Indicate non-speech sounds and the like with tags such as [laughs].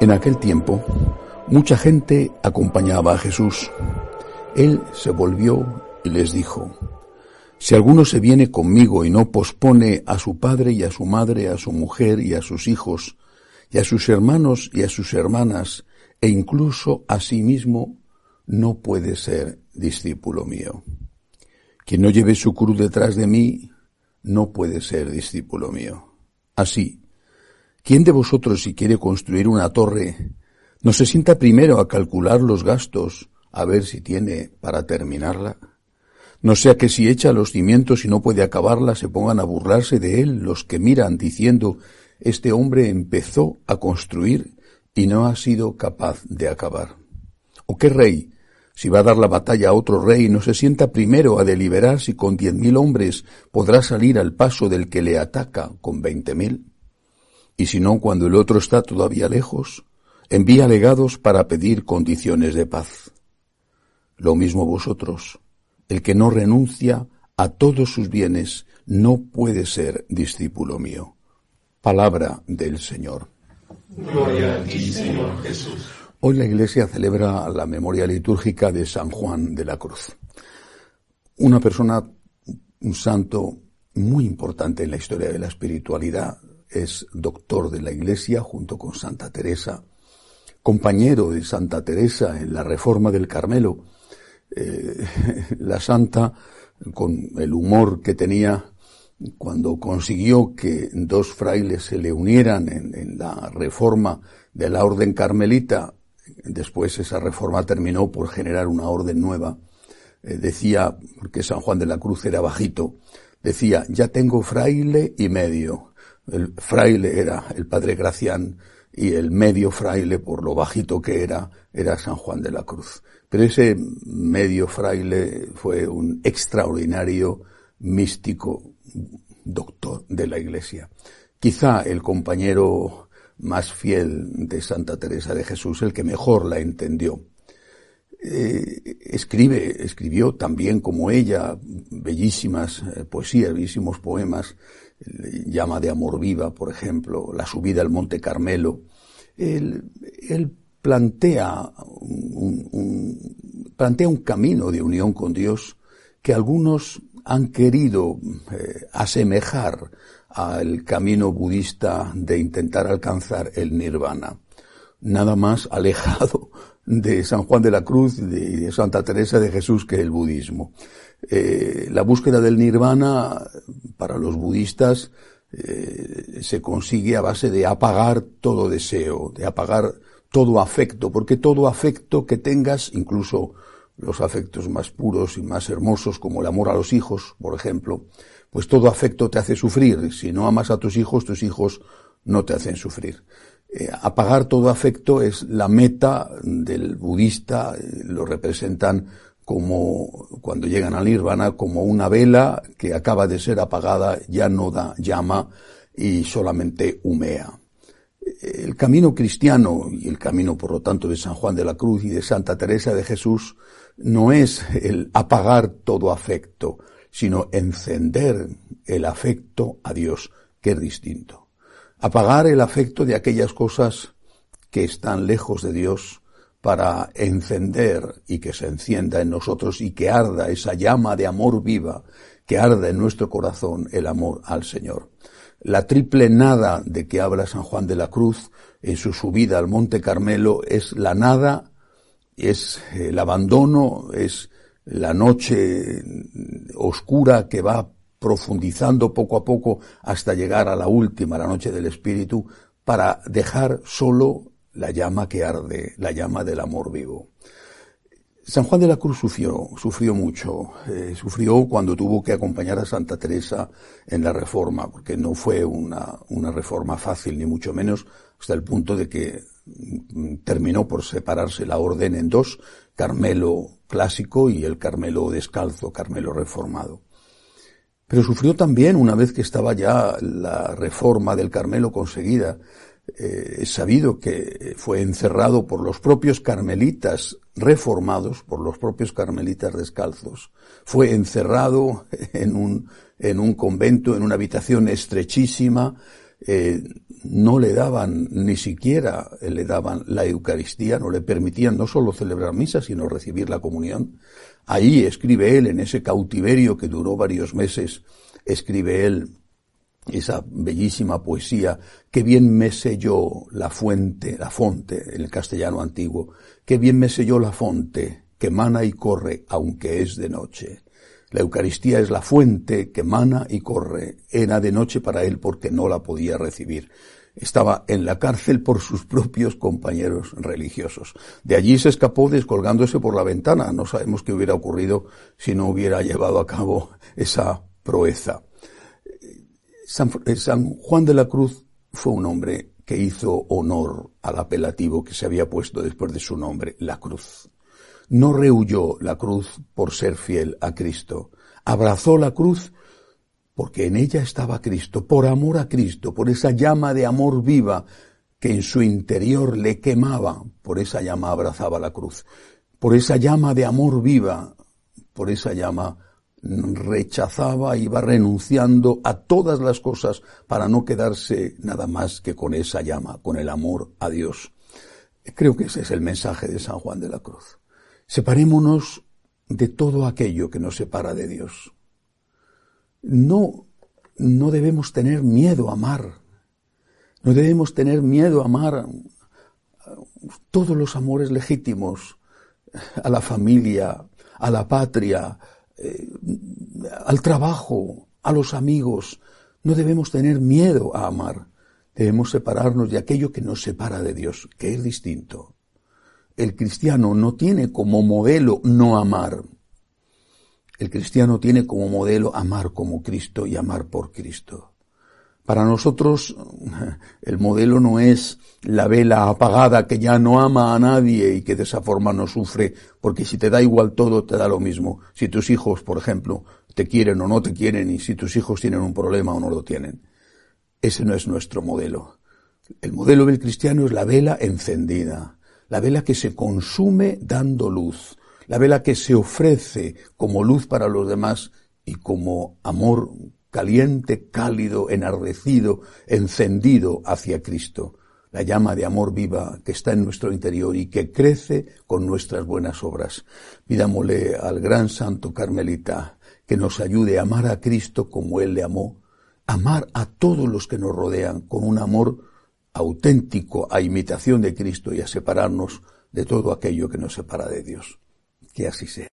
En aquel tiempo, mucha gente acompañaba a Jesús. Él se volvió y les dijo, Si alguno se viene conmigo y no pospone a su padre y a su madre, a su mujer y a sus hijos, y a sus hermanos y a sus hermanas, e incluso a sí mismo, no puede ser discípulo mío. Quien no lleve su cruz detrás de mí, no puede ser discípulo mío. Así, ¿Quién de vosotros si quiere construir una torre no se sienta primero a calcular los gastos a ver si tiene para terminarla? No sea que si echa los cimientos y no puede acabarla se pongan a burlarse de él los que miran diciendo este hombre empezó a construir y no ha sido capaz de acabar. ¿O qué rey, si va a dar la batalla a otro rey, no se sienta primero a deliberar si con diez mil hombres podrá salir al paso del que le ataca con veinte mil? Y si no, cuando el otro está todavía lejos, envía legados para pedir condiciones de paz. Lo mismo vosotros, el que no renuncia a todos sus bienes no puede ser discípulo mío. Palabra del Señor. Gloria a ti, Señor Jesús. Hoy la Iglesia celebra la memoria litúrgica de San Juan de la Cruz. Una persona, un santo muy importante en la historia de la espiritualidad, es doctor de la Iglesia junto con Santa Teresa, compañero de Santa Teresa en la Reforma del Carmelo. Eh, [laughs] la santa, con el humor que tenía cuando consiguió que dos frailes se le unieran en, la reforma de la orden carmelita, después esa reforma terminó por generar una orden nueva, eh, decía, porque San Juan de la Cruz era bajito, decía, ya tengo fraile y medio, el fraile era el padre Gracián y el medio fraile, por lo bajito que era, era San Juan de la Cruz. Pero ese medio fraile fue un extraordinario místico doctor de la Iglesia. Quizá el compañero más fiel de Santa Teresa de Jesús, el que mejor la entendió. Eh, escribe, escribió también como ella bellísimas eh, poesías, bellísimos poemas, llama de amor viva, por ejemplo, la subida al Monte Carmelo. Él, plantea un, plantea un camino de unión con Dios que algunos han querido eh, asemejar al camino budista de intentar alcanzar el nirvana. Nada más alejado de San Juan de la Cruz y de Santa Teresa de Jesús que el budismo. Eh, la búsqueda del nirvana para los budistas eh, se consigue a base de apagar todo deseo, de apagar todo afecto, porque todo afecto que tengas, incluso los afectos más puros y más hermosos como el amor a los hijos, por ejemplo, pues todo afecto te hace sufrir. Si no amas a tus hijos, tus hijos no te hacen sufrir. Eh, apagar todo afecto es la meta del budista, lo representan como cuando llegan al nirvana, como una vela que acaba de ser apagada, ya no da llama y solamente humea. El camino cristiano y el camino, por lo tanto, de San Juan de la Cruz y de Santa Teresa de Jesús no es el apagar todo afecto, sino encender el afecto a Dios, que es distinto. Apagar el afecto de aquellas cosas que están lejos de Dios, para encender y que se encienda en nosotros y que arda esa llama de amor viva, que arda en nuestro corazón el amor al Señor. La triple nada de que habla San Juan de la Cruz en su subida al Monte Carmelo es la nada, es el abandono, es la noche oscura que va profundizando poco a poco hasta llegar a la última, la noche del Espíritu, para dejar solo la llama que arde, la llama del amor vivo. San Juan de la Cruz sufrió, sufrió mucho, eh, sufrió cuando tuvo que acompañar a Santa Teresa en la reforma, porque no fue una, una reforma fácil, ni mucho menos, hasta el punto de que mm, terminó por separarse la orden en dos, Carmelo clásico y el Carmelo descalzo, Carmelo reformado. Pero sufrió también una vez que estaba ya la reforma del Carmelo conseguida, eh, es sabido que fue encerrado por los propios carmelitas reformados, por los propios carmelitas descalzos. Fue encerrado en un, en un convento, en una habitación estrechísima, eh, no le daban ni siquiera le daban la Eucaristía, no le permitían no solo celebrar misa, sino recibir la comunión. Ahí escribe él, en ese cautiverio que duró varios meses, escribe él esa bellísima poesía, qué bien me selló la fuente, la fonte, en el castellano antiguo, qué bien me selló la fonte, que mana y corre, aunque es de noche. La Eucaristía es la fuente que mana y corre. Era de noche para él porque no la podía recibir. Estaba en la cárcel por sus propios compañeros religiosos. De allí se escapó descolgándose por la ventana. No sabemos qué hubiera ocurrido si no hubiera llevado a cabo esa proeza. Eh, San, Juan de la Cruz fue un hombre que hizo honor al apelativo que se había puesto después de su nombre, la cruz. No rehuyó la cruz por ser fiel a Cristo. Abrazó la cruz porque en ella estaba Cristo, por amor a Cristo, por esa llama de amor viva que en su interior le quemaba, por esa llama abrazaba la cruz, por esa llama de amor viva, por esa llama rechazaba, iba renunciando a todas las cosas para no quedarse nada más que con esa llama, con el amor a Dios. Creo que ese es el mensaje de San Juan de la Cruz. Separémonos de todo aquello que nos separa de Dios. No, no debemos tener miedo a amar. No debemos tener miedo a amar todos los amores legítimos, a la familia, a la patria, eh, al trabajo, a los amigos. No debemos tener miedo a amar. Debemos separarnos de aquello que nos separa de Dios, que es distinto. El cristiano no tiene como modelo no amar. El cristiano tiene como modelo amar como Cristo y amar por Cristo. Para nosotros [laughs] el modelo no es la vela apagada que ya no ama a nadie y que de esa forma no sufre, porque si te da igual todo, te da lo mismo. Si tus hijos, por ejemplo, te quieren o no te quieren y si tus hijos tienen un problema o no lo tienen. Ese no es nuestro modelo. El modelo del cristiano es la vela encendida, la vela que se consume dando luz, la vela que se ofrece como luz para los demás y como amor caliente, cálido, enardecido, encendido hacia Cristo, la llama de amor viva que está en nuestro interior y que crece con nuestras buenas obras. Pidámosle al gran santo carmelita que nos ayude a amar a Cristo como Él le amó, amar a todos los que nos rodean con un amor auténtico a imitación de Cristo y a separarnos de todo aquello que nos separa de Dios. Que así sea.